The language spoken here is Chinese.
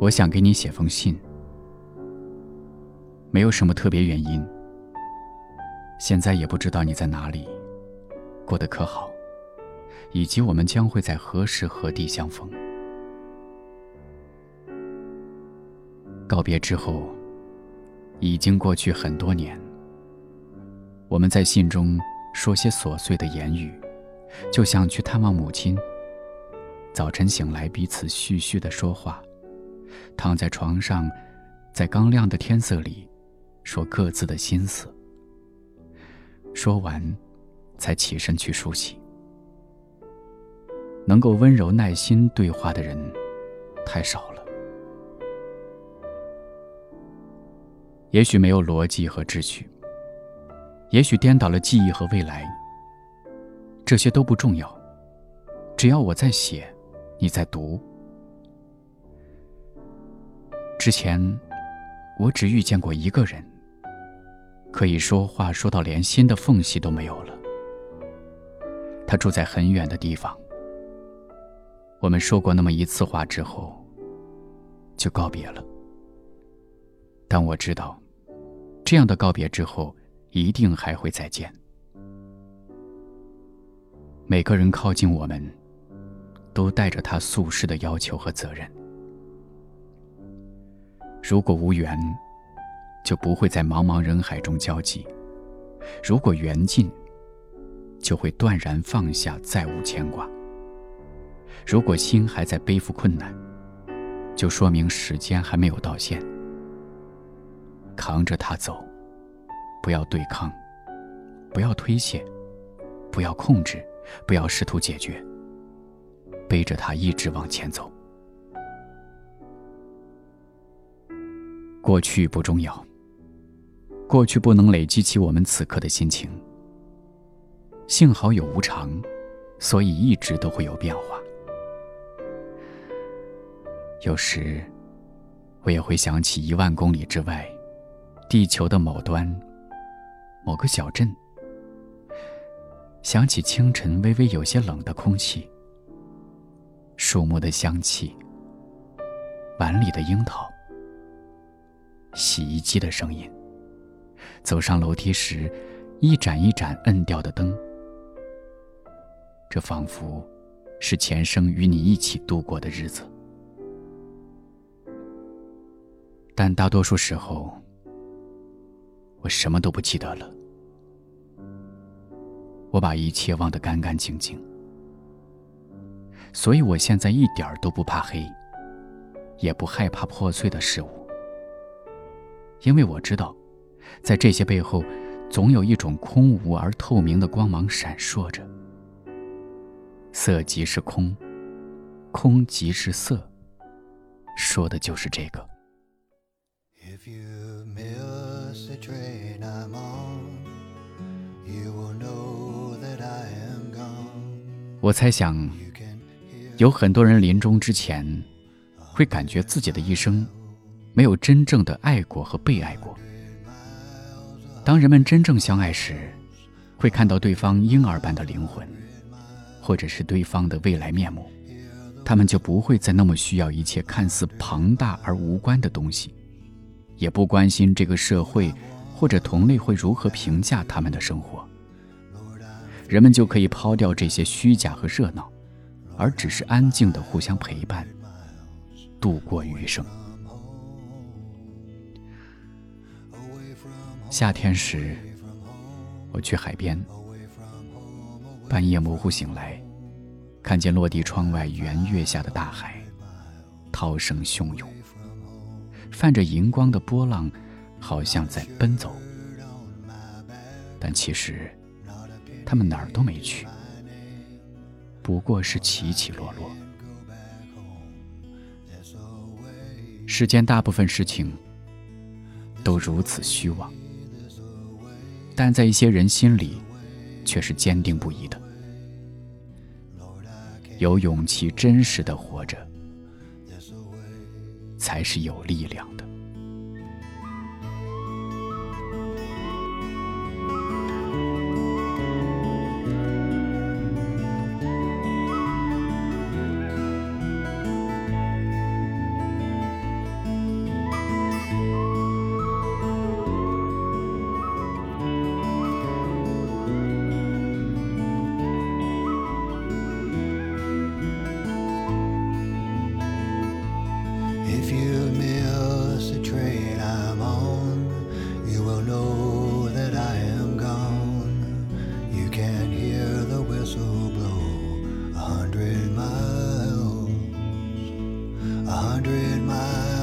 我想给你写封信，没有什么特别原因。现在也不知道你在哪里，过得可好，以及我们将会在何时何地相逢。告别之后，已经过去很多年。我们在信中说些琐碎的言语，就像去探望母亲。早晨醒来，彼此絮絮的说话。躺在床上，在刚亮的天色里，说各自的心思。说完，才起身去梳洗。能够温柔耐心对话的人，太少了。也许没有逻辑和秩序，也许颠倒了记忆和未来。这些都不重要，只要我在写，你在读。之前，我只遇见过一个人，可以说话说到连心的缝隙都没有了。他住在很远的地方。我们说过那么一次话之后，就告别了。但我知道，这样的告别之后，一定还会再见。每个人靠近我们，都带着他宿世的要求和责任。如果无缘，就不会在茫茫人海中交集；如果缘尽，就会断然放下，再无牵挂。如果心还在背负困难，就说明时间还没有到线。扛着它走，不要对抗，不要推卸，不要控制，不要试图解决，背着它一直往前走。过去不重要，过去不能累积起我们此刻的心情。幸好有无常，所以一直都会有变化。有时，我也会想起一万公里之外，地球的某端，某个小镇。想起清晨微微有些冷的空气，树木的香气，碗里的樱桃。洗衣机的声音。走上楼梯时，一盏一盏摁掉的灯，这仿佛是前生与你一起度过的日子。但大多数时候，我什么都不记得了。我把一切忘得干干净净，所以我现在一点儿都不怕黑，也不害怕破碎的事物。因为我知道，在这些背后，总有一种空无而透明的光芒闪烁着。色即是空，空即是色，说的就是这个。我猜想，有很多人临终之前，会感觉自己的一生。没有真正的爱过和被爱过。当人们真正相爱时，会看到对方婴儿般的灵魂，或者是对方的未来面目，他们就不会再那么需要一切看似庞大而无关的东西，也不关心这个社会或者同类会如何评价他们的生活。人们就可以抛掉这些虚假和热闹，而只是安静的互相陪伴，度过余生。夏天时，我去海边，半夜模糊醒来，看见落地窗外圆月下的大海，涛声汹涌，泛着银光的波浪，好像在奔走，但其实，他们哪儿都没去，不过是起起落落。世间大部分事情，都如此虚妄。但在一些人心里，却是坚定不移的。有勇气、真实的活着，才是有力量的。can hear the whistle blow a hundred miles, a hundred miles.